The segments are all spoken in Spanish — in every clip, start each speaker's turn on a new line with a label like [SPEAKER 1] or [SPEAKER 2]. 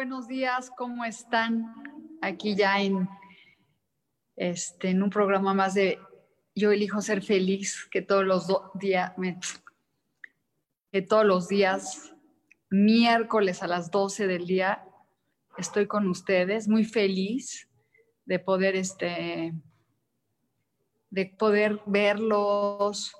[SPEAKER 1] Buenos días, ¿cómo están? Aquí ya en, este, en un programa más de Yo elijo ser feliz, que todos los días, que todos los días, miércoles a las 12 del día, estoy con ustedes, muy feliz de poder, este, de poder verlos,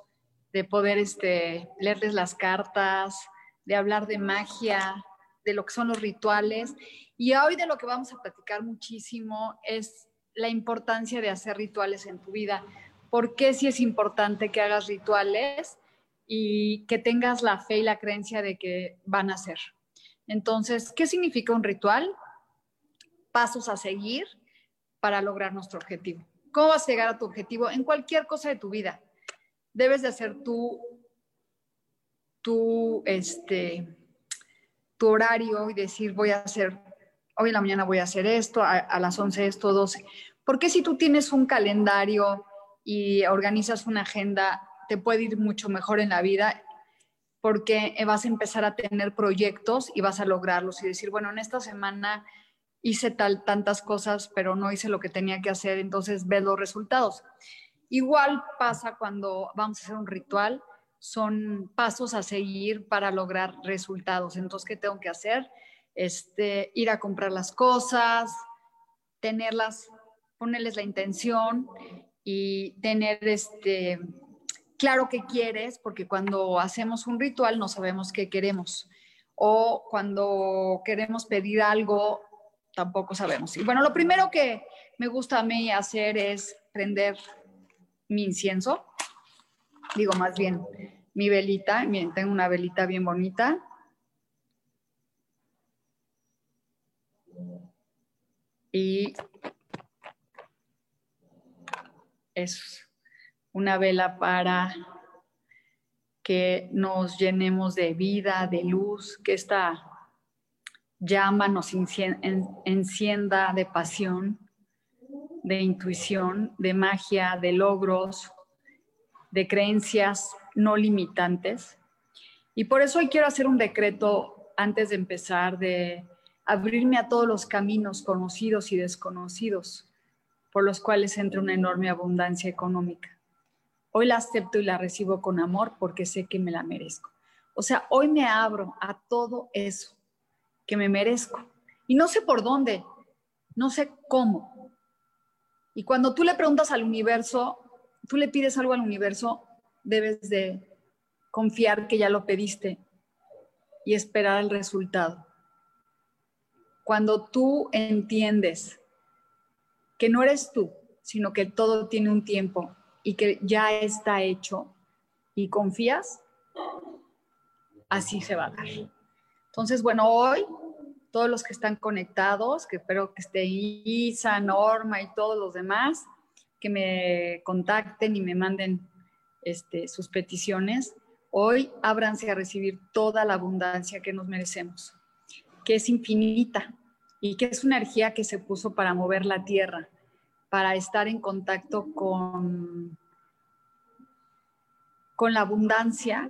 [SPEAKER 1] de poder este, leerles las cartas, de hablar de magia, de lo que son los rituales. Y hoy de lo que vamos a platicar muchísimo es la importancia de hacer rituales en tu vida. ¿Por qué si es importante que hagas rituales y que tengas la fe y la creencia de que van a ser? Entonces, ¿qué significa un ritual? Pasos a seguir para lograr nuestro objetivo. ¿Cómo vas a llegar a tu objetivo en cualquier cosa de tu vida? Debes de hacer tú, tú, este, tu horario y decir, voy a hacer, hoy en la mañana voy a hacer esto, a, las 11 esto, 12. Porque si tú tienes un calendario y organizas una agenda, te puede ir mucho mejor en la vida porque vas a empezar a tener proyectos y vas a lograrlos y decir, bueno, en esta semana hice tal, tantas cosas, pero no hice lo que tenía que hacer, entonces ves los resultados. Igual pasa cuando vamos a hacer un ritual, son pasos a seguir para lograr resultados. Entonces, ¿qué tengo que hacer? Este, ir a comprar las cosas, tenerlas, ponerles la intención y tener este, claro qué quieres, porque cuando hacemos un ritual no sabemos qué queremos. O cuando queremos pedir algo, tampoco sabemos. Y bueno, lo primero que me gusta a mí hacer es prender mi incienso digo más bien mi velita, miren, tengo una velita bien bonita. Y es una vela para que nos llenemos de vida, de luz, que esta llama nos encienda de pasión, de intuición, de magia, de logros, de creencias no limitantes. Y por eso hoy quiero hacer un decreto antes de empezar de abrirme a todos los caminos conocidos y desconocidos por los cuales entra una enorme abundancia económica. Hoy la acepto y la recibo con amor porque sé que me la merezco. O sea, hoy me abro a todo eso que me merezco. Y no sé por dónde, no sé cómo. Y cuando tú le preguntas al universo, tú le pides algo al universo, debes de confiar que ya lo pediste y esperar el resultado. Cuando tú entiendes que no eres tú, sino que todo tiene un tiempo y que ya está hecho y confías, así se va a dar. Entonces, bueno, hoy todos los que están conectados, que espero que esté Isa, Norma y todos los demás, que me contacten y me manden este, sus peticiones, hoy ábranse a recibir toda la abundancia que nos merecemos, que es infinita y que es una energía que se puso para mover la tierra, para estar en contacto con, con la abundancia,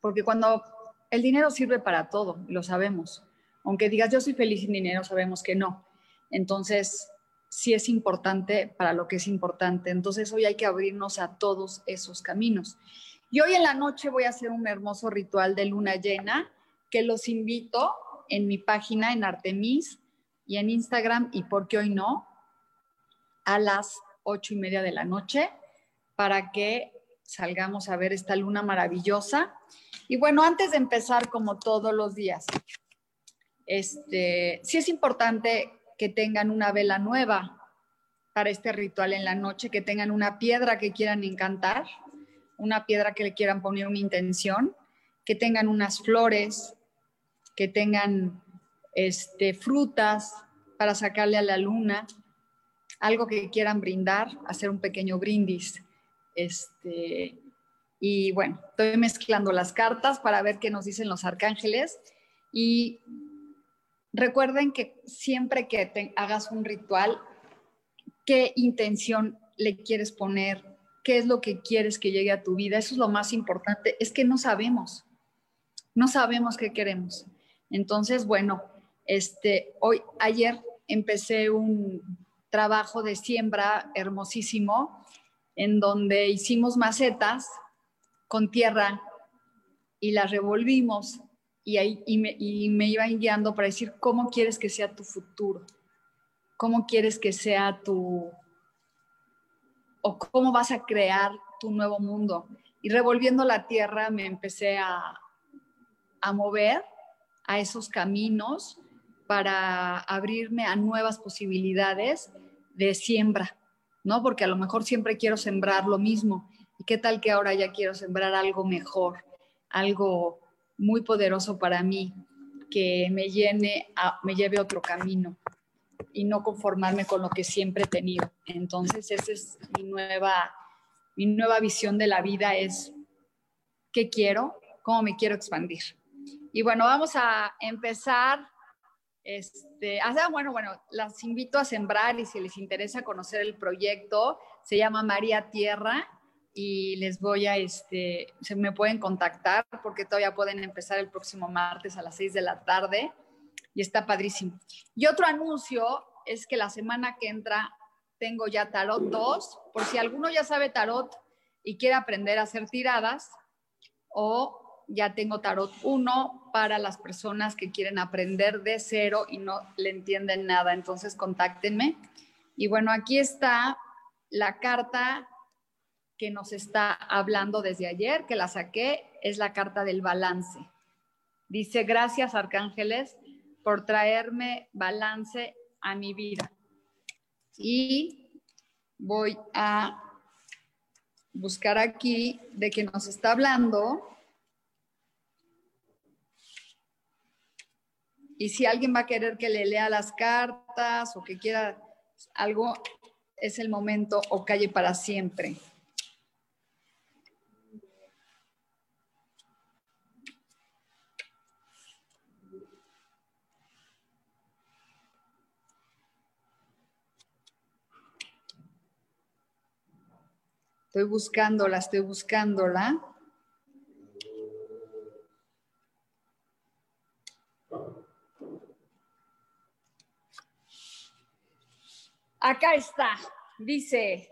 [SPEAKER 1] porque cuando el dinero sirve para todo, lo sabemos. Aunque digas yo soy feliz sin dinero, sabemos que no. Entonces, sí es importante para lo que es importante. Entonces hoy hay que abrirnos a todos esos caminos. Y hoy en la noche voy a hacer un hermoso ritual de luna llena que los invito en mi página en Artemis y en Instagram y por qué hoy no, a las ocho y media de la noche, para que salgamos a ver esta luna maravillosa. Y bueno, antes de empezar, como todos los días, este, sí es importante que tengan una vela nueva para este ritual en la noche, que tengan una piedra que quieran encantar, una piedra que le quieran poner una intención, que tengan unas flores, que tengan este, frutas para sacarle a la luna, algo que quieran brindar, hacer un pequeño brindis. Este, y bueno, estoy mezclando las cartas para ver qué nos dicen los arcángeles. Y recuerden que siempre que hagas un ritual, qué intención le quieres poner, qué es lo que quieres que llegue a tu vida. Eso es lo más importante. Es que no sabemos, no sabemos qué queremos. Entonces, bueno, este, hoy, ayer empecé un trabajo de siembra hermosísimo en donde hicimos macetas con tierra y las revolvimos y, ahí, y, me, y me iban guiando para decir cómo quieres que sea tu futuro, cómo quieres que sea tu, o cómo vas a crear tu nuevo mundo. Y revolviendo la tierra me empecé a, a mover a esos caminos para abrirme a nuevas posibilidades de siembra, ¿no? Porque a lo mejor siempre quiero sembrar lo mismo. ¿Y qué tal que ahora ya quiero sembrar algo mejor, algo muy poderoso para mí, que me llene, me lleve a otro camino y no conformarme con lo que siempre he tenido? Entonces, esa es mi nueva, mi nueva visión de la vida, es qué quiero, cómo me quiero expandir. Y bueno, vamos a empezar. Este, ah, bueno, bueno, las invito a sembrar y si les interesa conocer el proyecto, se llama María Tierra y les voy a, este, se me pueden contactar porque todavía pueden empezar el próximo martes a las 6 de la tarde y está padrísimo. Y otro anuncio es que la semana que entra tengo ya Tarot 2, por si alguno ya sabe Tarot y quiere aprender a hacer tiradas o ya tengo Tarot 1 para las personas que quieren aprender de cero y no le entienden nada. Entonces, contáctenme. Y bueno, aquí está la carta que nos está hablando desde ayer, que la saqué, es la carta del balance. Dice, gracias arcángeles por traerme balance a mi vida. Y voy a buscar aquí de que nos está hablando Y si alguien va a querer que le lea las cartas o que quiera algo, es el momento o calle para siempre. Estoy buscándola, estoy buscándola. Acá está, dice,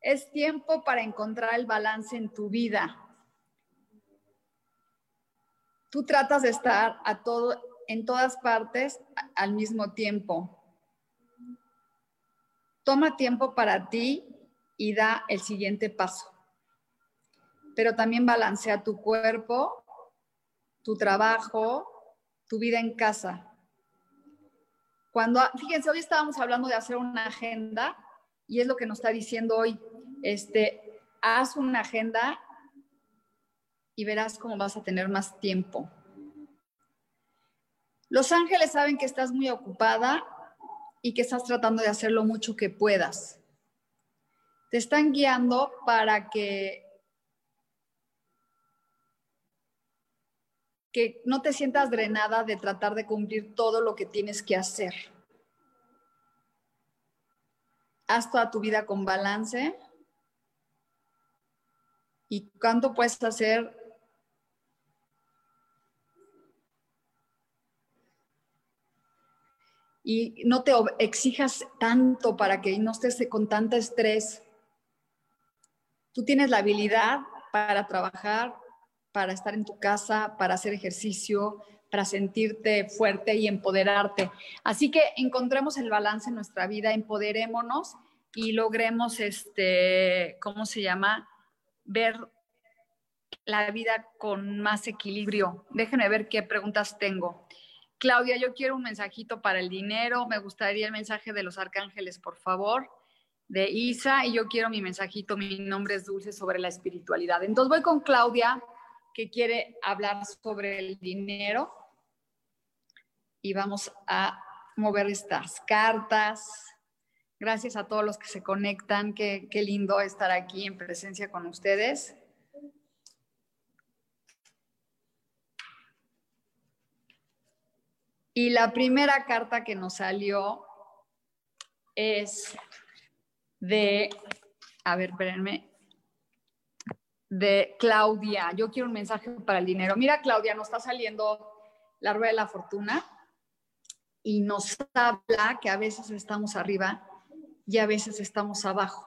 [SPEAKER 1] es tiempo para encontrar el balance en tu vida. Tú tratas de estar a todo, en todas partes al mismo tiempo. Toma tiempo para ti y da el siguiente paso. Pero también balancea tu cuerpo, tu trabajo, tu vida en casa. Cuando, fíjense, hoy estábamos hablando de hacer una agenda y es lo que nos está diciendo hoy, este, haz una agenda y verás cómo vas a tener más tiempo. Los ángeles saben que estás muy ocupada y que estás tratando de hacer lo mucho que puedas. Te están guiando para que, que no te sientas drenada de tratar de cumplir todo lo que tienes que hacer. Haz toda tu vida con balance. Y cuánto puedes hacer y no te exijas tanto para que no estés con tanto estrés. Tú tienes la habilidad para trabajar, para estar en tu casa, para hacer ejercicio, para sentirte fuerte y empoderarte. Así que encontremos el balance en nuestra vida, empoderémonos y logremos, este, ¿cómo se llama? Ver la vida con más equilibrio. Déjenme ver qué preguntas tengo. Claudia, yo quiero un mensajito para el dinero. Me gustaría el mensaje de los arcángeles, por favor, de Isa. Y yo quiero mi mensajito, mi nombre es Dulce, sobre la espiritualidad. Entonces voy con Claudia, que quiere hablar sobre el dinero. Y vamos a mover estas cartas. Gracias a todos los que se conectan. Qué, qué lindo estar aquí en presencia con ustedes. Y la primera carta que nos salió es de, a ver, espérenme, de Claudia. Yo quiero un mensaje para el dinero. Mira, Claudia, nos está saliendo la rueda de la fortuna y nos habla que a veces estamos arriba y a veces estamos abajo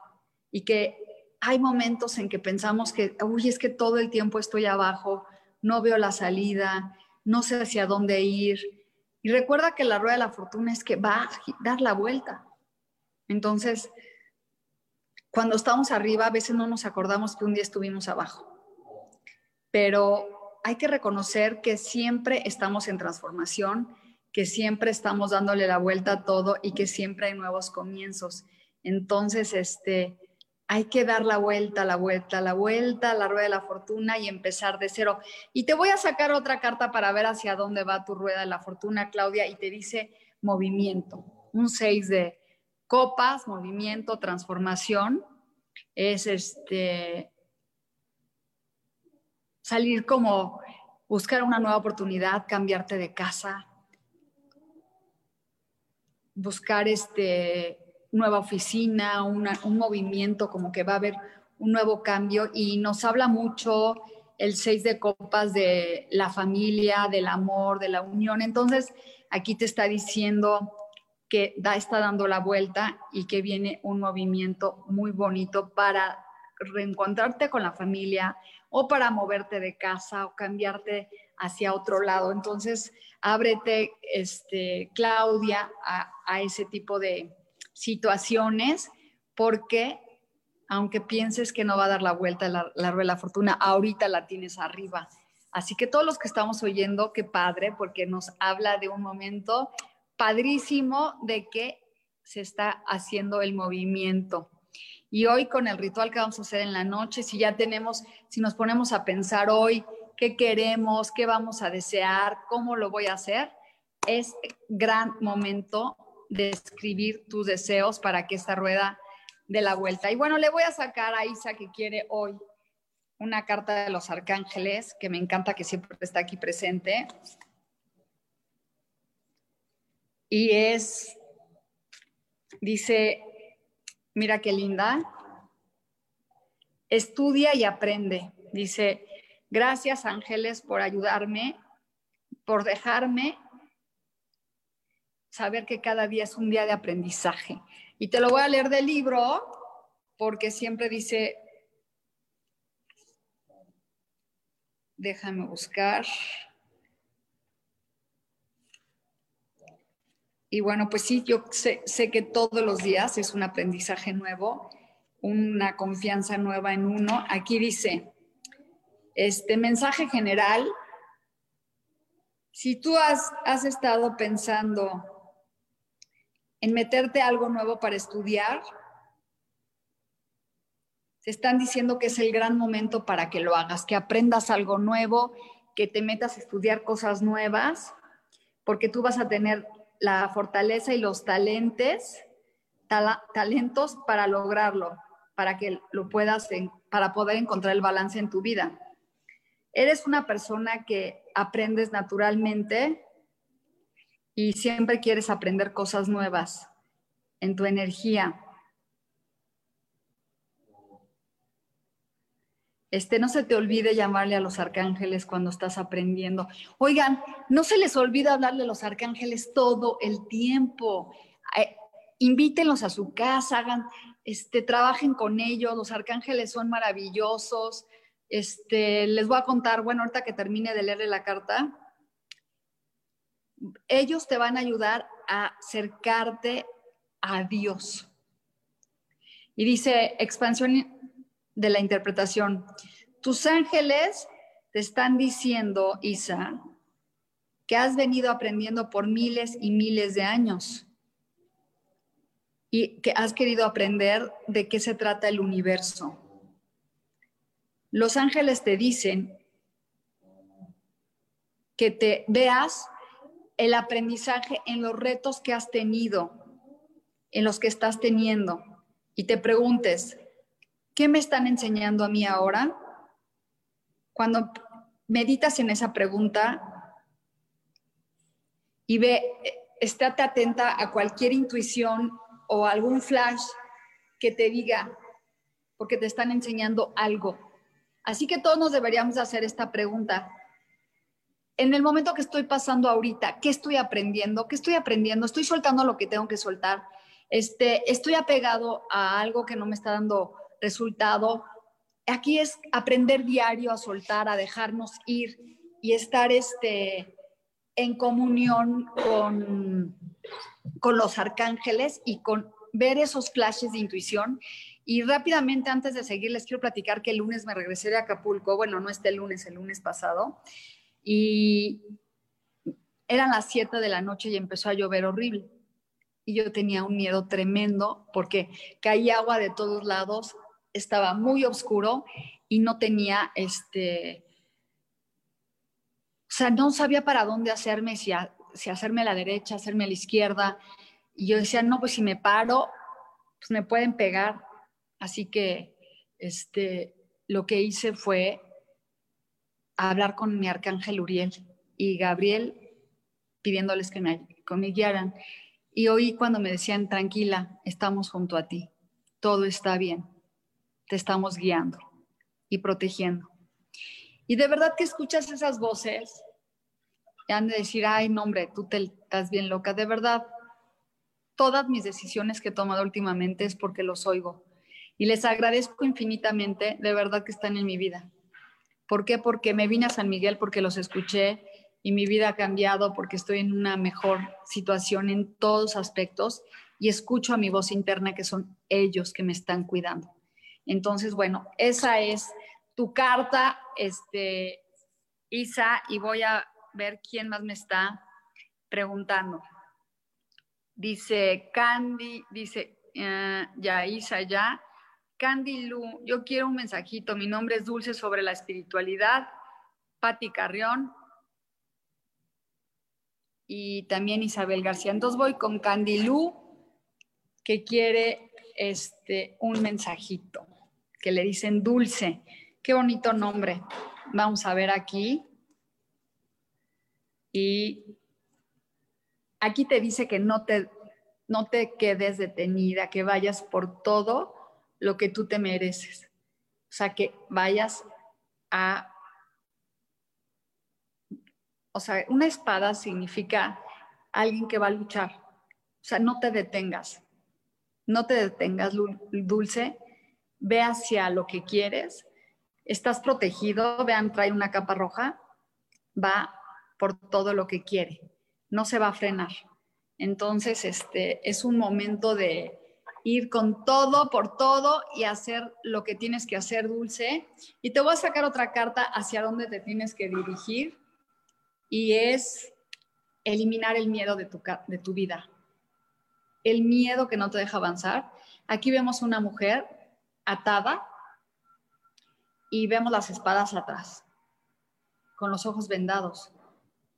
[SPEAKER 1] y que hay momentos en que pensamos que, uy, es que todo el tiempo estoy abajo, no veo la salida, no sé hacia dónde ir y recuerda que la rueda de la fortuna es que va a dar la vuelta. Entonces, cuando estamos arriba, a veces no nos acordamos que un día estuvimos abajo. Pero hay que reconocer que siempre estamos en transformación, que siempre estamos dándole la vuelta a todo y que siempre hay nuevos comienzos. Entonces, este, hay que dar la vuelta, la vuelta, la vuelta, la rueda de la fortuna y empezar de cero. Y te voy a sacar otra carta para ver hacia dónde va tu rueda de la fortuna, Claudia, y te dice movimiento. Un 6 de copas, movimiento, transformación. Es este salir como buscar una nueva oportunidad, cambiarte de casa, buscar este nueva oficina, un movimiento, como que va a haber un nuevo cambio y nos habla mucho el seis de copas de la familia, del amor, de la unión. Entonces, aquí te está diciendo que da, está dando la vuelta y que viene un movimiento muy bonito para reencontrarte con la familia o para moverte de casa o cambiarte hacia otro lado. Entonces, ábrete, este, Claudia, a ese tipo de, situaciones porque aunque pienses que no va a dar la vuelta la, la rueda de la fortuna, ahorita la tienes arriba. Así que todos los que estamos oyendo, qué padre, porque nos habla de un momento padrísimo de que se está haciendo el movimiento. Y hoy con el ritual que vamos a hacer en la noche, si ya tenemos, si nos ponemos a pensar hoy qué queremos, qué vamos a desear, cómo lo voy a hacer, es gran momento de escribir tus deseos para que esta rueda dé la vuelta. Y bueno, le voy a sacar a Isa que quiere hoy una carta de los arcángeles, que me encanta que siempre está aquí presente. Y es, dice, mira qué linda, estudia y aprende. Dice, gracias ángeles por ayudarme, por dejarme saber que cada día es un día de aprendizaje. Y te lo voy a leer del libro porque siempre dice, déjame buscar. Y bueno, pues sí, yo sé, sé, que todos los días es un aprendizaje nuevo, una confianza nueva en uno. Aquí dice, este mensaje general, si tú has, has estado pensando en meterte algo nuevo para estudiar, te están diciendo que es el gran momento para que lo hagas, que aprendas algo nuevo, que te metas a estudiar cosas nuevas, porque tú vas a tener la fortaleza y los talentos, talentos para lograrlo, para que lo puedas, para poder encontrar el balance en tu vida. Eres una persona que aprendes naturalmente, y siempre quieres aprender cosas nuevas en tu energía. Este, no se te olvide llamarle a los arcángeles cuando estás aprendiendo. Oigan, no se les olvide hablarle a los arcángeles todo el tiempo. Eh, invítenlos a su casa, hagan, este, trabajen con ellos. Los arcángeles son maravillosos. Este, les voy a contar, bueno, ahorita que termine de leerle la carta, ellos te van a ayudar a acercarte a Dios. Y dice, expansión de la interpretación, tus ángeles te están diciendo, Isa, que has venido aprendiendo por miles y miles de años y que has querido aprender de qué se trata el universo. Los ángeles te dicen que te veas el aprendizaje en los retos que has tenido, en los que estás teniendo, y te preguntes, ¿qué me están enseñando a mí ahora? Cuando meditas en esa pregunta y ve, estate atenta a cualquier intuición o algún flash que te diga, porque te están enseñando algo. Así que todos nos deberíamos hacer esta pregunta. En el momento que estoy pasando ahorita, ¿qué estoy aprendiendo? ¿Qué estoy aprendiendo? ¿Estoy soltando lo que tengo que soltar? Este, ¿Estoy apegado a algo que no me está dando resultado? Aquí es aprender diario a soltar, a dejarnos ir y estar este, en comunión con, con los arcángeles y con ver esos flashes de intuición. Y rápidamente, antes de seguir, les quiero platicar que el lunes me regresé de Acapulco, bueno, no este lunes, el lunes pasado, y eran las 7 de la noche y empezó a llover horrible. Y yo tenía un miedo tremendo porque caía agua de todos lados, estaba muy oscuro y no tenía este, o sea, no sabía para dónde hacerme, si, si hacerme a la derecha, hacerme a la izquierda. Y yo decía, no, pues si me paro, pues me pueden pegar. Así que este, lo que hice fue hablar con mi arcángel Uriel y Gabriel pidiéndoles que me, que me guiaran. Y oí cuando me decían, tranquila, estamos junto a ti, todo está bien, te estamos guiando y protegiendo. Y de verdad que escuchas esas voces y han de decir, ay, no, hombre, tú te, estás bien loca. De verdad, todas mis decisiones que he tomado últimamente es porque los oigo. Y les agradezco infinitamente, de verdad que están en mi vida. ¿Por qué? Porque me vine a San Miguel, porque los escuché y mi vida ha cambiado, porque estoy en una mejor situación en todos aspectos y escucho a mi voz interna que son ellos que me están cuidando. Entonces, bueno, esa es tu carta, este, Isa, y voy a ver quién más me está preguntando. Dice Candy, dice eh, ya Isa, ya. Candy Lu, yo quiero un mensajito. Mi nombre es Dulce sobre la espiritualidad. Patti Carrión. Y también Isabel García. Entonces voy con Candy Lu, que quiere este, un mensajito, que le dicen Dulce. Qué bonito nombre. Vamos a ver aquí. Y aquí te dice que no te, no te quedes detenida, que vayas por todo lo que tú te mereces. O sea, que vayas a... O sea, una espada significa alguien que va a luchar. O sea, no te detengas. No te detengas, dulce. Ve hacia lo que quieres estás protegido, vean, trae una capa roja, va por todo lo que quiere, no se va a frenar. Entonces, este es un momento de ir con todo por todo y hacer lo que tienes que hacer, Dulce. Y te voy a sacar otra carta hacia dónde te tienes que dirigir y es eliminar el miedo de tu, de tu vida. El miedo que no te deja avanzar. Aquí vemos una mujer atada y vemos las espadas atrás, con los ojos vendados.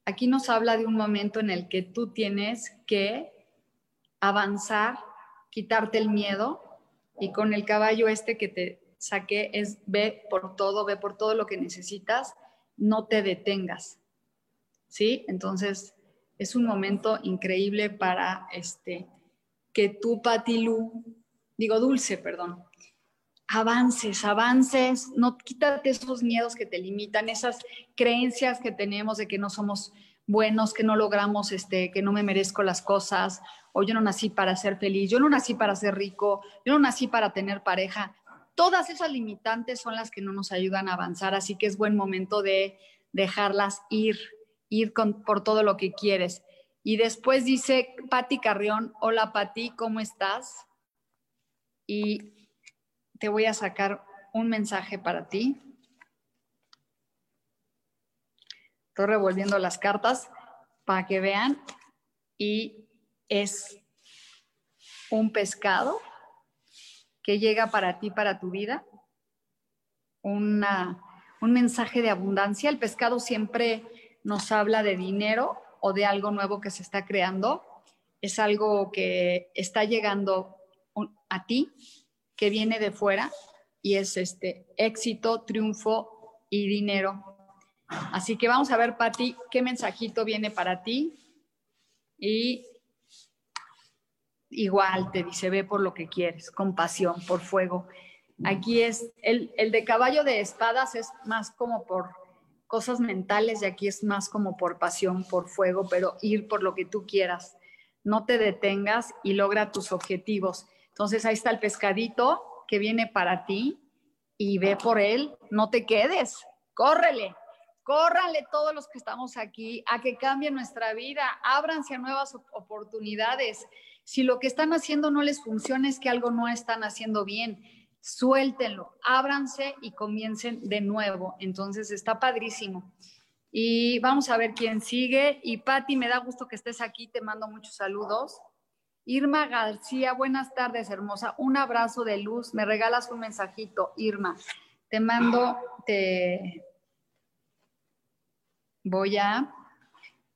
[SPEAKER 1] Aquí nos habla de un momento en el que tú tienes que avanzar, quitarte el miedo y con el caballo este que te saqué es ve por todo, ve por todo lo que necesitas, no te detengas. ¿Sí? Entonces es un momento increíble para este que tú, Patilú, digo dulce, perdón, avances, avances, no quítate esos miedos que te limitan, esas creencias que tenemos de que no somos buenos, que no logramos, este, que no me merezco las cosas, o yo no nací para ser feliz, yo no nací para ser rico, yo no nací para tener pareja. Todas esas limitantes son las que no nos ayudan a avanzar, así que es buen momento de dejarlas ir, ir por todo lo que quieres. Y después dice Patti Carrión, hola Patti, ¿cómo estás? Y te voy a sacar un mensaje para ti. Estoy revolviendo las cartas para que vean. Y es un pescado que llega para ti, para tu vida. Un mensaje de abundancia. El pescado siempre nos habla de dinero o de algo nuevo que se está creando. Es algo que está llegando a ti, que viene de fuera y es este éxito, triunfo y dinero. Así que vamos a ver, Patti, qué mensajito viene para ti. Y igual te dice, ve por lo que quieres, con pasión, por fuego. Aquí es, el, el de caballo de espadas es más como por cosas mentales y aquí es más como por pasión, por fuego, pero ir por lo que tú quieras. No te detengas y logra tus objetivos. Entonces ahí está el pescadito que viene para ti y ve por él, no te quedes, córrele, córrale todos los que estamos aquí a que cambie nuestra vida, ábranse a nuevas oportunidades. Si lo que están haciendo no les funciona es que algo no están haciendo bien. Suéltenlo, ábranse y comiencen de nuevo. Entonces está padrísimo. Y vamos a ver quién sigue. Y Patti, me da gusto que estés aquí. Te mando muchos saludos. Irma García, buenas tardes, hermosa. Un abrazo de luz. Me regalas un mensajito, Irma. Te mando, te voy a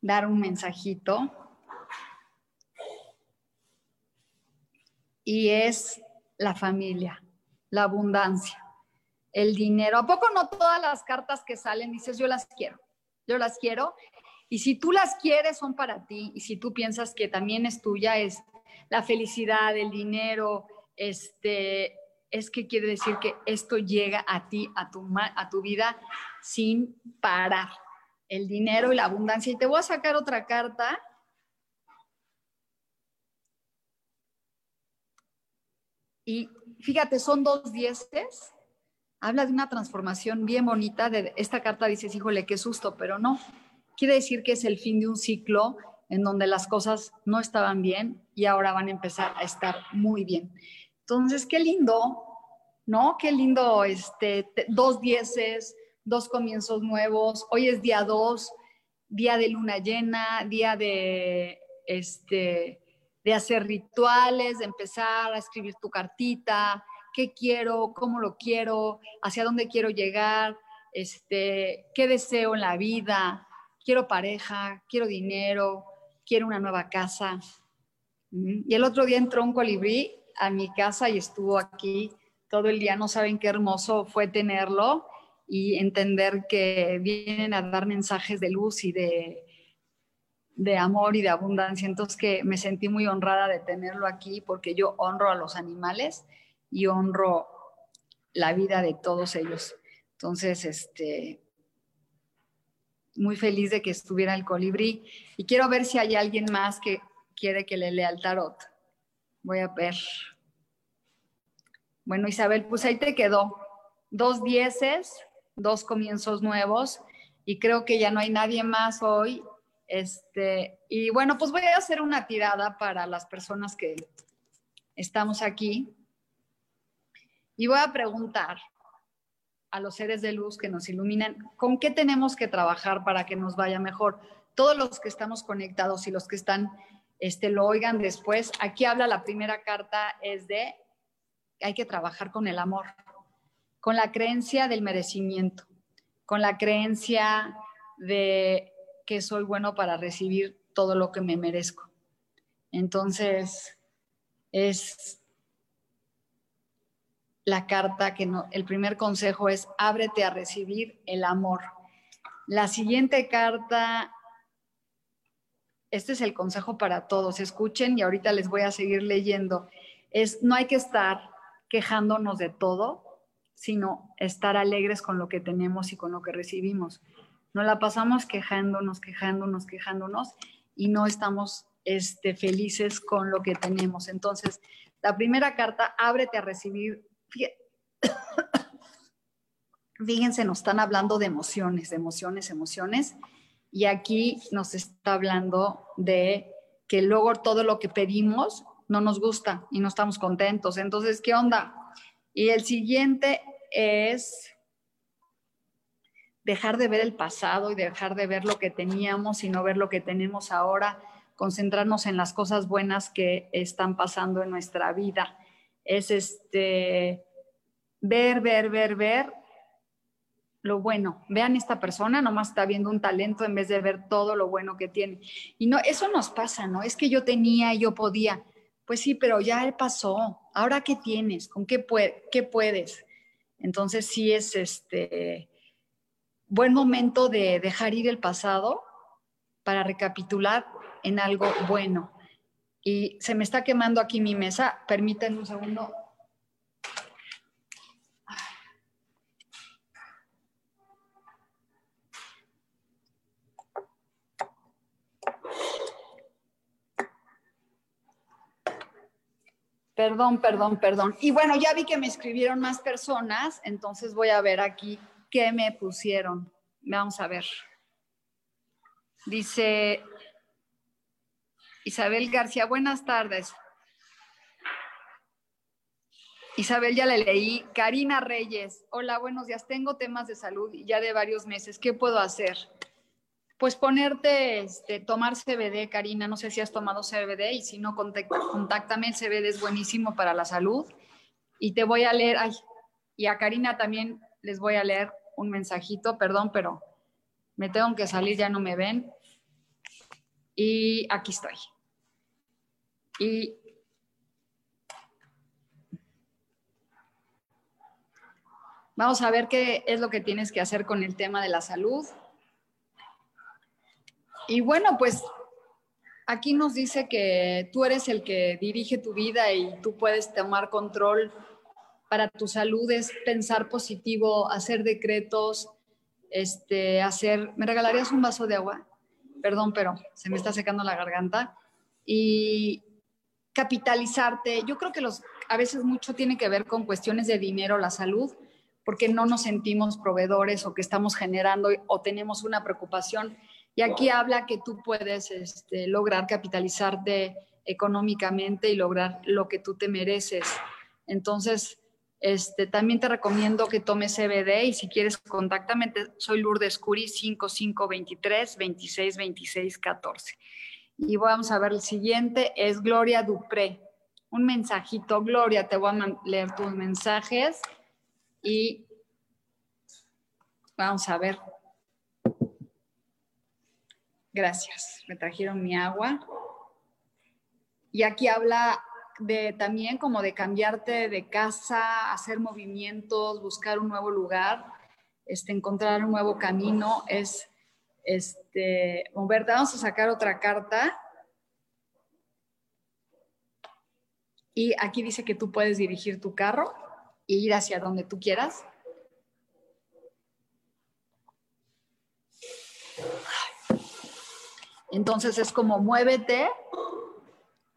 [SPEAKER 1] dar un mensajito. Y es la familia, la abundancia, el dinero. ¿A poco no todas las cartas que salen dices yo las quiero? Yo las quiero. Y si tú las quieres, son para ti. Y si tú piensas que también es tuya, es la felicidad, el dinero, este, es que quiere decir que esto llega a ti, a tu, a tu vida sin parar. El dinero y la abundancia. Y te voy a sacar otra carta. Y fíjate, son dos dieces. Habla de una transformación bien bonita. De esta carta dices, híjole, qué susto, pero no. Quiere decir que es el fin de un ciclo en donde las cosas no estaban bien y ahora van a empezar a estar muy bien. Entonces, qué lindo, ¿no? Qué lindo, este, dos dieces, dos comienzos nuevos. Hoy es día dos, día de luna llena, día de, este, de hacer rituales, de empezar a escribir tu cartita, qué quiero, cómo lo quiero, hacia dónde quiero llegar, este, qué deseo en la vida, quiero pareja, quiero dinero, quiero una nueva casa. Y el otro día entró un colibrí a mi casa y estuvo aquí todo el día. No saben qué hermoso fue tenerlo y entender que vienen a dar mensajes de luz y de, de amor y de abundancia. Entonces que me sentí muy honrada de tenerlo aquí porque yo honro a los animales y honro la vida de todos ellos. Entonces, este, muy feliz de que estuviera el colibrí y quiero ver si hay alguien más que quiere que le lea el tarot. Voy a ver. Bueno, Isabel, pues ahí te quedó. Dos dieces, dos comienzos nuevos y creo que ya no hay nadie más hoy. Este, y bueno, pues voy a hacer una tirada para las personas que estamos aquí. Y voy a preguntar, a los seres de luz que nos iluminan, ¿con qué tenemos que trabajar para que nos vaya mejor? Todos los que estamos conectados y los que están, este, lo oigan después, aquí habla la primera carta, es de, hay que trabajar con el amor, con la creencia del merecimiento, con la creencia de que soy bueno para recibir todo lo que me merezco. Entonces, es la carta que no, el primer consejo es ábrete a recibir el amor. La siguiente carta, este es el consejo para todos, escuchen y ahorita les voy a seguir leyendo, es no hay que estar quejándonos de todo, sino estar alegres con lo que tenemos y con lo que recibimos. No la pasamos quejándonos, quejándonos, quejándonos y no estamos este, felices con lo que tenemos. Entonces, la primera carta, ábrete a recibir Fíjense, nos están hablando de emociones, de emociones, emociones. Y aquí nos está hablando de que luego todo lo que pedimos no nos gusta y no estamos contentos. Entonces, ¿qué onda? Y el siguiente es dejar de ver el pasado y dejar de ver lo que teníamos y no ver lo que tenemos ahora, concentrarnos en las cosas buenas que están pasando en nuestra vida. Es este ver, ver, ver, ver lo bueno. Vean esta persona, nomás está viendo un talento en vez de ver todo lo bueno que tiene. Y no, eso nos pasa, ¿no? Es que yo tenía y yo podía. Pues sí, pero ya él pasó. Ahora qué tienes, con qué, qué puedes. Entonces sí es este buen momento de dejar ir el pasado para recapitular en algo bueno. Y se me está quemando aquí mi mesa. Permítanme un segundo. Perdón, perdón, perdón. Y bueno, ya vi que me escribieron más personas, entonces voy a ver aquí qué me pusieron. Vamos a ver. Dice Isabel García, buenas tardes. Isabel, ya le leí. Karina Reyes, hola, buenos días. Tengo temas de salud ya de varios meses. ¿Qué puedo hacer? Pues ponerte, este, tomar CBD, Karina, no sé si has tomado CBD y si no, contáctame, el CBD es buenísimo para la salud. Y te voy a leer, ay, y a Karina también les voy a leer un mensajito, perdón, pero me tengo que salir, ya no me ven. Y aquí estoy. Y vamos a ver qué es lo que tienes que hacer con el tema de la salud. Y bueno, pues aquí nos dice que tú eres el que dirige tu vida y tú puedes tomar control para tu salud, es pensar positivo, hacer decretos, este, hacer, ¿me regalarías un vaso de agua? Perdón, pero se me está secando la garganta. Y capitalizarte, yo creo que los, a veces mucho tiene que ver con cuestiones de dinero, la salud, porque no nos sentimos proveedores o que estamos generando o tenemos una preocupación y aquí habla que tú puedes este, lograr capitalizarte económicamente y lograr lo que tú te mereces. Entonces, este, también te recomiendo que tomes CBD y si quieres, contáctame. Soy Lourdes Curi, 5523 26 26 14. Y vamos a ver el siguiente, es Gloria Dupré. Un mensajito, Gloria, te voy a leer tus mensajes y vamos a ver Gracias, me trajeron mi agua. Y aquí habla de también como de cambiarte de casa, hacer movimientos, buscar un nuevo lugar, este, encontrar un nuevo camino, es este, moverte. Vamos a sacar otra carta. Y aquí dice que tú puedes dirigir tu carro e ir hacia donde tú quieras. Entonces es como muévete,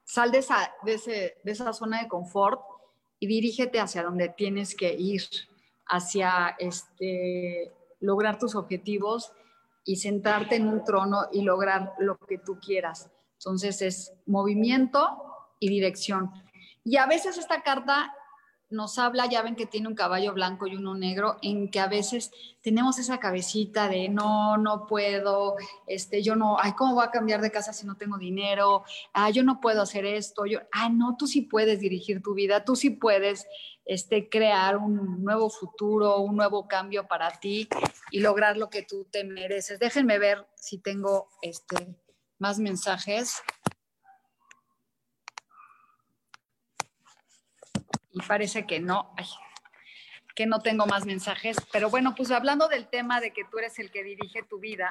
[SPEAKER 1] sal de esa, de, esa zona de confort y dirígete hacia donde tienes que ir, hacia este, lograr tus objetivos y sentarte en un trono y lograr lo que tú quieras. Entonces es movimiento y dirección. Y a veces esta carta nos habla, ya ven que tiene un caballo blanco y uno negro, en que a veces tenemos esa cabecita de no, no puedo, este, yo no, ay, ¿cómo voy a cambiar de casa si no tengo dinero? Ah, yo no puedo hacer esto, yo, ah, no, tú sí puedes dirigir tu vida, tú sí puedes este, crear un nuevo futuro, un nuevo cambio para ti y lograr lo que tú te mereces. Déjenme ver si tengo este, más mensajes. Y parece que no, que no tengo más mensajes. Pero bueno, pues hablando del tema de que tú eres el que dirige tu vida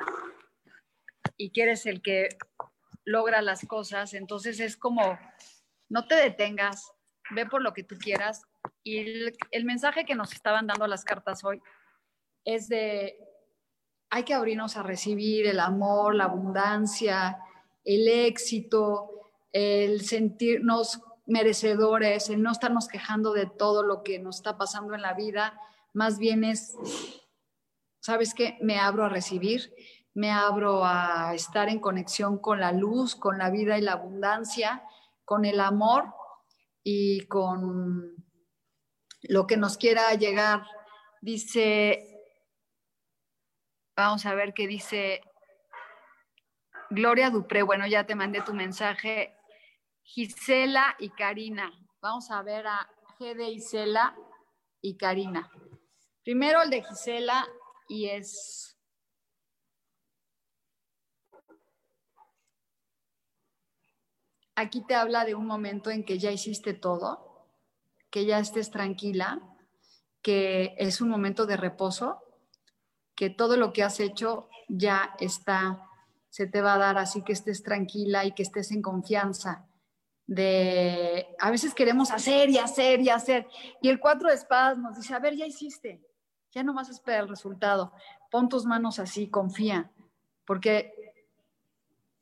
[SPEAKER 1] y que eres el que logra las cosas, entonces es como, no te detengas, ve por lo que tú quieras. Y el, el mensaje que nos estaban dando las cartas hoy es de, hay que abrirnos a recibir el amor, la abundancia, el éxito, el sentirnos merecedores, en no estarnos quejando de todo lo que nos está pasando en la vida, más bien es, ¿sabes qué? Me abro a recibir, me abro a estar en conexión con la luz, con la vida y la abundancia, con el amor y con lo que nos quiera llegar. Dice, vamos a ver qué dice Gloria Dupré. Bueno, ya te mandé tu mensaje. Gisela y Karina. Vamos a ver a G de Gisela y Karina. Primero el de Gisela y es... Aquí te habla de un momento en que ya hiciste todo, que ya estés tranquila, que es un momento de reposo, que todo lo que has hecho ya está, se te va a dar, así que estés tranquila y que estés en confianza de, a veces queremos hacer y hacer y hacer. Y el cuatro de espadas nos dice, a ver, ya hiciste, ya no más espera el resultado. Pon tus manos así, confía, porque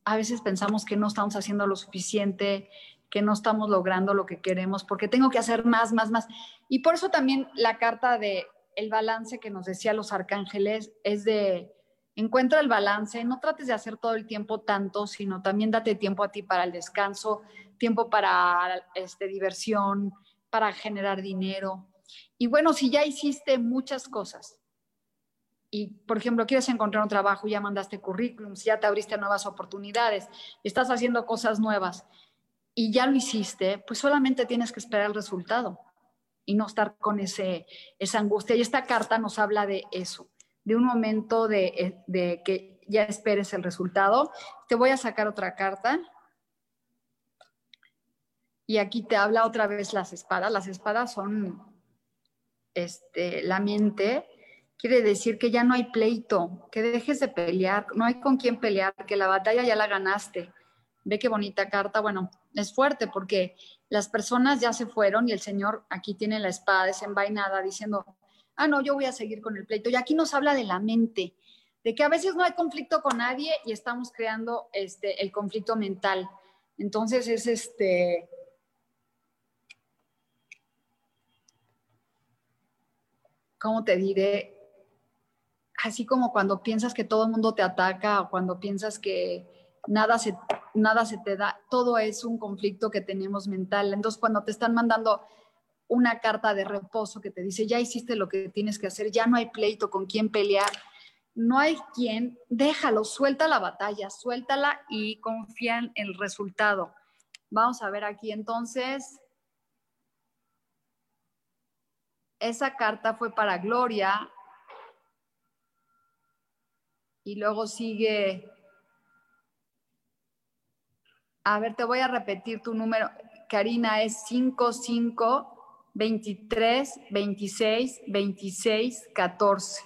[SPEAKER 1] a veces pensamos que no estamos haciendo lo suficiente, que no estamos logrando lo que queremos, porque tengo que hacer más, más, más. Y por eso también la carta de el balance que nos decía los arcángeles es de encuentra el balance, no trates de hacer todo el tiempo tanto, sino también date tiempo a ti para el descanso, tiempo para este, diversión, para generar dinero. Y bueno, si ya hiciste muchas cosas y, por ejemplo, quieres encontrar un trabajo, ya mandaste currículums, ya te abriste nuevas oportunidades, estás haciendo cosas nuevas y ya lo hiciste, pues solamente tienes que esperar el resultado y no estar con ese, esa angustia. Y esta carta nos habla de eso, de un momento de, de que ya esperes el resultado. Te voy a sacar otra carta y aquí te habla otra vez las espadas. Las espadas son este, la mente. Quiere decir que ya no hay pleito, que dejes de pelear, no hay con quién pelear, que la batalla ya la ganaste. Ve qué bonita carta. Bueno, es fuerte porque las personas ya se fueron y el Señor aquí tiene la espada desenvainada diciendo, ah, no, yo voy a seguir con el pleito. Y aquí nos habla de la mente, de que a veces no hay conflicto con nadie y estamos creando este, el conflicto mental. Entonces es este, ¿cómo te diré? Así como cuando piensas que todo el mundo te ataca o cuando piensas que nada se, nada se te da, todo es un conflicto que tenemos mental. Entonces, cuando te están mandando una carta de reposo que te dice, ya hiciste lo que tienes que hacer, ya no hay pleito con quién pelear, no hay quien, déjalo, suelta la batalla, suéltala y confía en el resultado. Vamos a ver aquí entonces, esa carta fue para Gloria y luego sigue, a ver, te voy a repetir tu número, Karina, es 55 23 26 26 14.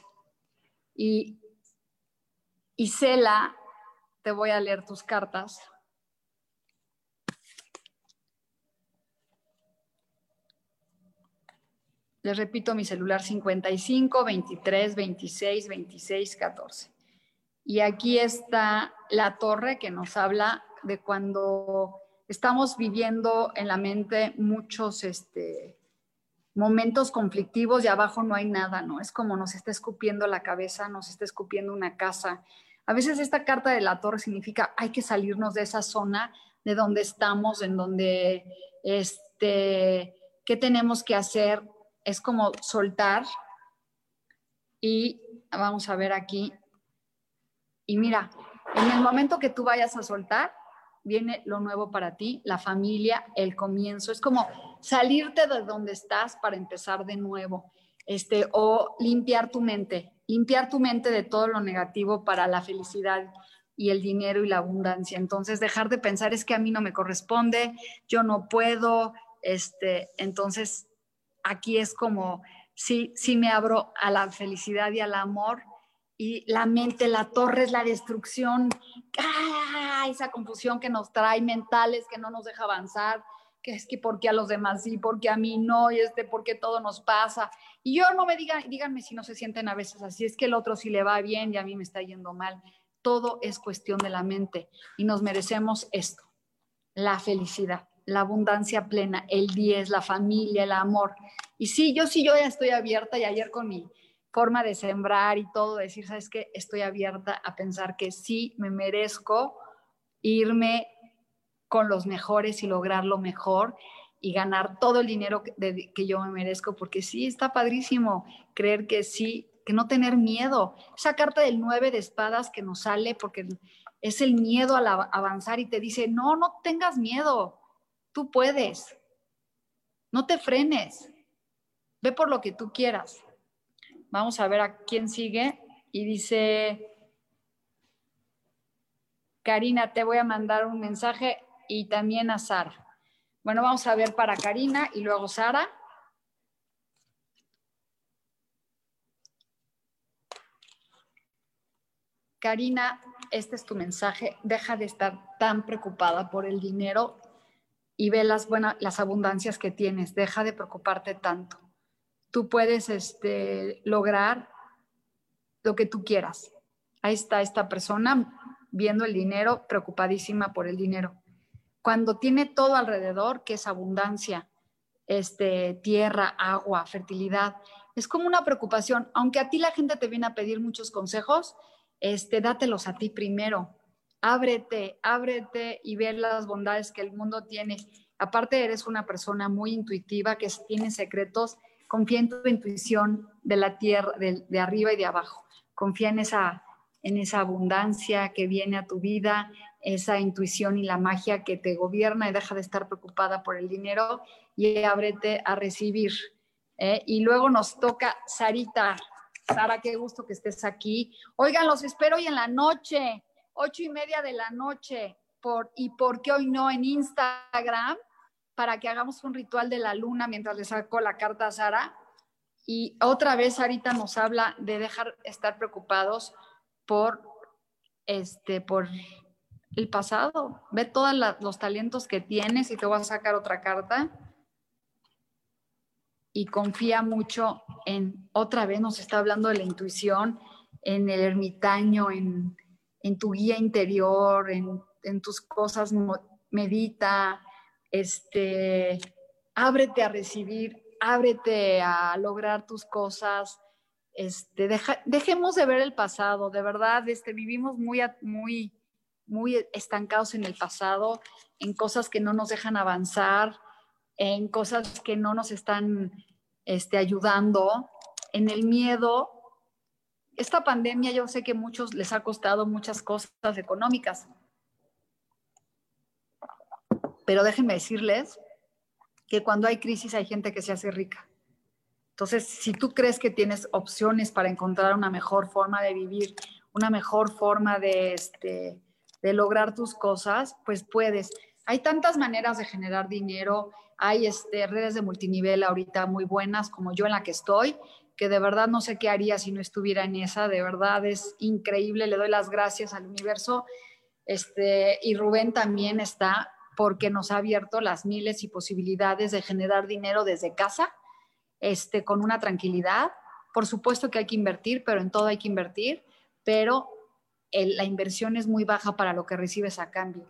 [SPEAKER 1] Y Isela, te voy a leer tus cartas. Les repito, mi celular 55 23 26 26 14. Y aquí está la torre que nos habla de cuando estamos viviendo en la mente muchos este, momentos conflictivos y abajo no hay nada, ¿no? Es como nos está escupiendo la cabeza, nos está escupiendo una casa. A veces esta carta de la torre significa hay que salirnos de esa zona de donde estamos, en donde, este, ¿qué tenemos que hacer? Es como soltar y vamos a ver aquí. Y mira, en el momento que tú vayas a soltar, viene lo nuevo para ti, la familia, el comienzo. Es como salirte de donde estás para empezar de nuevo. Este, o limpiar tu mente, limpiar tu mente de todo lo negativo para la felicidad y el dinero y la abundancia. Entonces, dejar de pensar es que a mí no me corresponde, yo no puedo, este, entonces aquí es como, sí, sí me abro a la felicidad y al amor y la mente, la torre es la destrucción, ¡ah! esa confusión que nos trae mentales, que no nos deja avanzar, que es que por qué a los demás sí, porque a mí no, y este, porque todo nos pasa. Y yo no me digan, díganme si no se sienten a veces así, es que el otro sí le va bien y a mí me está yendo mal. Todo es cuestión de la mente y nos merecemos esto, la felicidad la abundancia plena, el 10, la familia, el amor. Y sí, yo sí, yo ya estoy abierta y ayer con mi, forma de sembrar y todo, decir, ¿sabes qué? Estoy abierta a pensar que sí me merezco irme con los mejores y lograr lo mejor y ganar todo el dinero que, yo me merezco, porque sí, está padrísimo creer que sí, que no tener miedo. Esa carta del 9 de espadas que nos sale, porque es el miedo al avanzar y te dice, no, no tengas miedo, tú puedes, no te frenes, ve por lo que tú quieras. Vamos a ver a quién sigue y dice, Karina, te voy a mandar un mensaje y también a Sara. Bueno, vamos a ver para Karina y luego Sara. Karina, este es tu mensaje. Deja de estar tan preocupada por el dinero y ve las, buenas, las abundancias que tienes. Deja de preocuparte tanto. Tú puedes este, lograr lo que tú quieras. Ahí está esta persona viendo el dinero, preocupadísima por el dinero cuando tiene todo alrededor, que es abundancia, este, tierra, agua, fertilidad, es como una preocupación. Aunque a ti la gente te viene a pedir muchos consejos, este, dátelos a ti primero. Ábrete, ábrete y ve las bondades que el mundo tiene. Aparte, eres una persona muy intuitiva que tiene secretos. Confía en tu intuición de la tierra, de, arriba y de abajo. Confía en esa, en esa abundancia que viene a tu vida, esa intuición y la magia que te gobierna y deja de estar preocupada por el dinero y ábrete a recibir. ¿eh? Y luego nos toca Sarita. Sara, qué gusto que estés aquí. Oigan, los espero hoy en la noche, ocho y media de la noche. Por, ¿Y por qué hoy no en Instagram? Para que hagamos un ritual de la luna mientras le saco la carta a Sara. Y otra vez Sarita nos habla de dejar estar preocupados por, este, por el pasado. Ve todos los talentos que tienes y te voy a sacar otra carta. Y confía mucho en, otra vez nos está hablando de la intuición, en el ermitaño, en, tu guía interior, en, tus cosas, medita, este, ábrete a recibir, ábrete a lograr tus cosas. Este, dejemos de ver el pasado, de verdad, este, vivimos muy, muy, muy estancados en el pasado, en cosas que no nos dejan avanzar, en cosas que no nos están este, ayudando, en el miedo. Esta pandemia yo sé que muchos les ha costado muchas cosas económicas, pero déjenme decirles que cuando hay crisis hay gente que se hace rica. Entonces, si tú crees que tienes opciones para encontrar una mejor forma de vivir, una mejor forma de, este, de lograr tus cosas, pues puedes. Hay tantas maneras de generar dinero, hay este, redes de multinivel ahorita muy buenas, como yo en la que estoy, que de verdad no sé qué haría si no estuviera en esa, de verdad es increíble, le doy las gracias al universo. Este, y Rubén también está porque nos ha abierto las miles y posibilidades de generar dinero desde casa, este, con una tranquilidad. Por supuesto que hay que invertir, pero en todo hay que invertir, pero la inversión es muy baja para lo que recibes a cambio.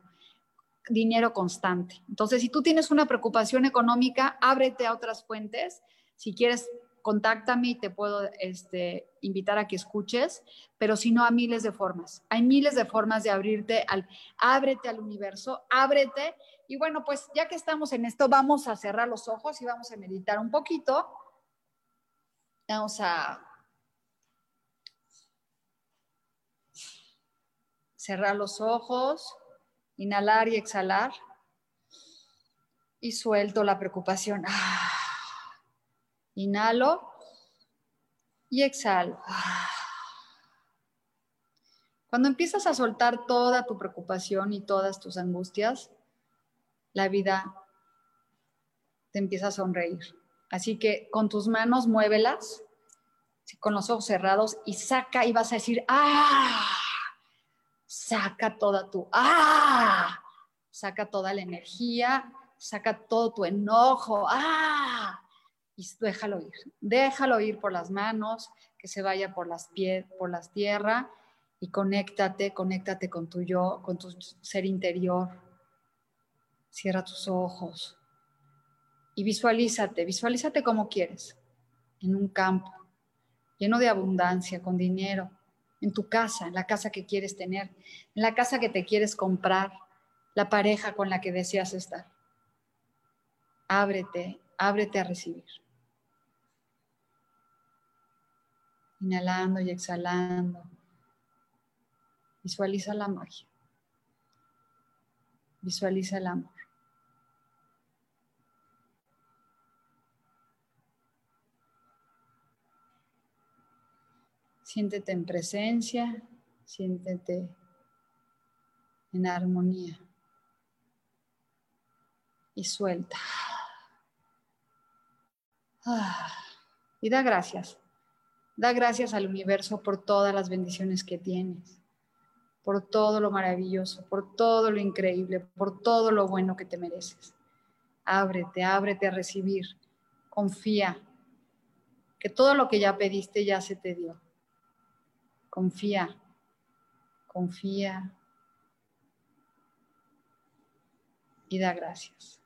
[SPEAKER 1] Dinero constante. Entonces, si tú tienes una preocupación económica, ábrete a otras fuentes. Si quieres, contáctame y te puedo este, invitar a que escuches, pero si no, a miles de formas. Hay miles de formas de abrirte al, ábrete al universo, ábrete. Y bueno, pues ya que estamos en esto, vamos a cerrar los ojos y vamos a meditar un poquito. Vamos a Cerrar los ojos, inhalar y exhalar. Y suelto la preocupación. Ah. Inhalo y exhalo. Cuando empiezas a soltar toda tu preocupación y todas tus angustias, la vida te empieza a sonreír. Así que con tus manos muévelas, con los ojos cerrados y saca y vas a decir, ¡ah! saca toda tu, ¡ah! Saca toda la energía, saca todo tu enojo, ¡ah! Y déjalo ir, déjalo ir por las manos, que se vaya por las pies, por las tierras y conéctate, conéctate con tu yo, con tu ser interior. Cierra tus ojos y visualízate, visualízate como quieres, en un campo. lleno de abundancia, con dinero, en tu casa, en la casa que quieres tener, en la casa que te quieres comprar, la pareja con la que deseas estar. Ábrete, ábrete a recibir. Inhalando y exhalando. Visualiza la magia. Visualiza el amor. Siéntete en presencia, siéntete en armonía y suelta. Ah, y da gracias. Da gracias al universo por todas las bendiciones que tienes, por todo lo maravilloso, por todo lo increíble, por todo lo bueno que te mereces. Ábrete, ábrete a recibir. Confía que todo lo que ya pediste ya se te dio. Confía, confía y da gracias.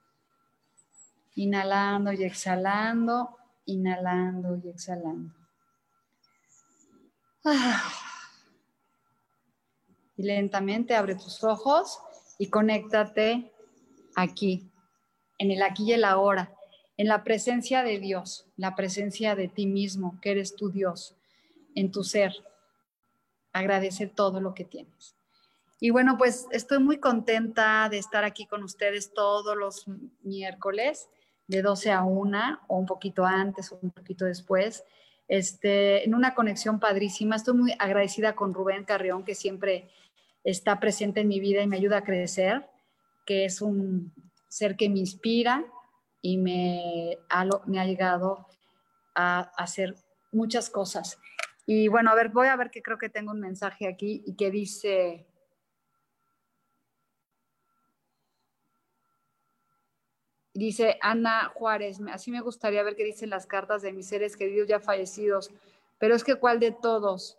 [SPEAKER 1] Inhalando y exhalando, inhalando y exhalando. Ah. Y lentamente abre tus ojos y conéctate aquí, en el aquí y el ahora, en la presencia de Dios, la presencia de ti mismo, que eres tu Dios, en tu ser, agradecer todo lo que tienes. Y bueno, pues estoy muy contenta de estar aquí con ustedes todos los miércoles de 12 a 1 o un poquito antes o un poquito después, este, en una conexión padrísima. Estoy muy agradecida con Rubén Carrión, que siempre está presente en mi vida y me ayuda a crecer, que es un ser que me inspira y me ha, me ha llegado a hacer muchas cosas. Y bueno, a ver, voy a ver que creo que tengo un mensaje aquí y que dice, dice Ana Juárez, así me gustaría ver qué dicen las cartas de mis seres queridos ya fallecidos, pero es que ¿cuál de todos?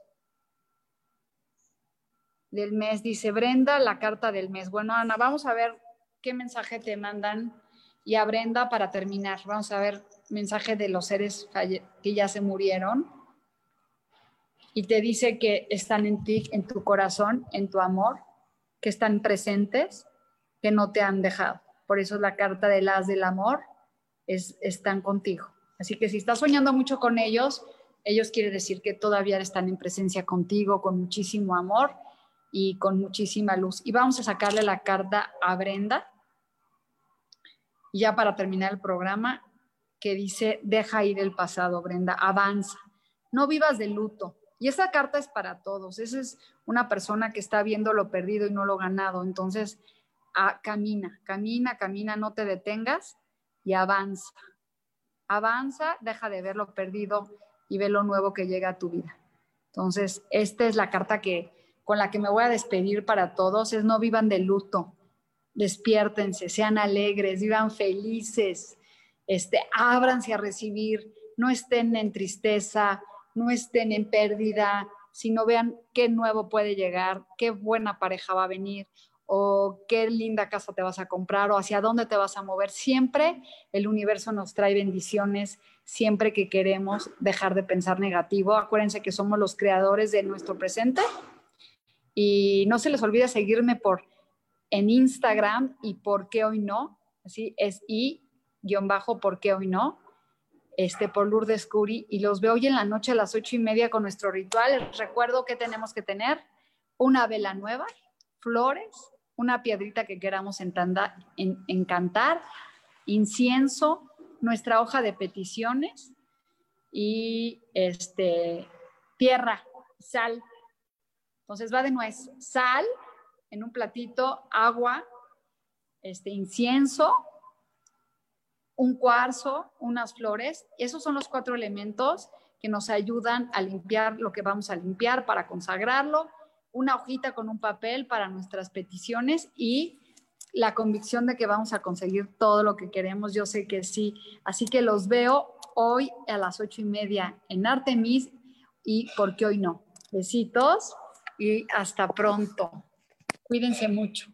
[SPEAKER 1] Del mes, dice Brenda, la carta del mes. Bueno, Ana, vamos a ver qué mensaje te mandan y a Brenda para terminar. Vamos a ver mensaje de los seres que ya se murieron y te dice que están en ti, en tu corazón, en tu amor, que están presentes, que no te han dejado. Por eso la carta de las del amor es, están contigo. Así que si estás soñando mucho con ellos, ellos quiere decir que todavía están en presencia contigo, con muchísimo amor y con muchísima luz. Y vamos a sacarle la carta a Brenda. Ya para terminar el programa, que dice, deja ir el pasado, Brenda, avanza. No vivas de luto, y esa carta es para todos. Esa es una persona que está viendo lo perdido y no lo ganado. Entonces, camina, camina, camina, no te detengas y avanza. Avanza, deja de ver lo perdido y ve lo nuevo que llega a tu vida. Entonces, esta es la carta que con la que me voy a despedir para todos, es no vivan de luto, despiértense, sean alegres, vivan felices, este, ábranse a recibir, no estén en tristeza, no estén en pérdida, sino vean qué nuevo puede llegar, qué buena pareja va a venir o qué linda casa te vas a comprar o hacia dónde te vas a mover. Siempre el universo nos trae bendiciones, siempre que queremos dejar de pensar negativo. Acuérdense que somos los creadores de nuestro presente y no se les olvide seguirme por en Instagram y por qué hoy no, así es y guion bajo por qué hoy no este, por Lourdes Curi y los veo hoy en la noche a las ocho y media con nuestro ritual. recuerdo que tenemos que tener una vela nueva, flores, una piedrita que queramos encantar, incienso, nuestra hoja de peticiones y este, tierra, sal. Entonces va de nuez, sal en un platito, agua, este, incienso, un cuarzo, unas flores. Esos son los cuatro elementos que nos ayudan a limpiar lo que vamos a limpiar para consagrarlo, una hojita con un papel para nuestras peticiones y la convicción de que vamos a conseguir todo lo que queremos. Yo sé que sí. Así que los veo hoy a las ocho y media en Artemis y porque hoy no. Besitos y hasta pronto. Cuídense mucho.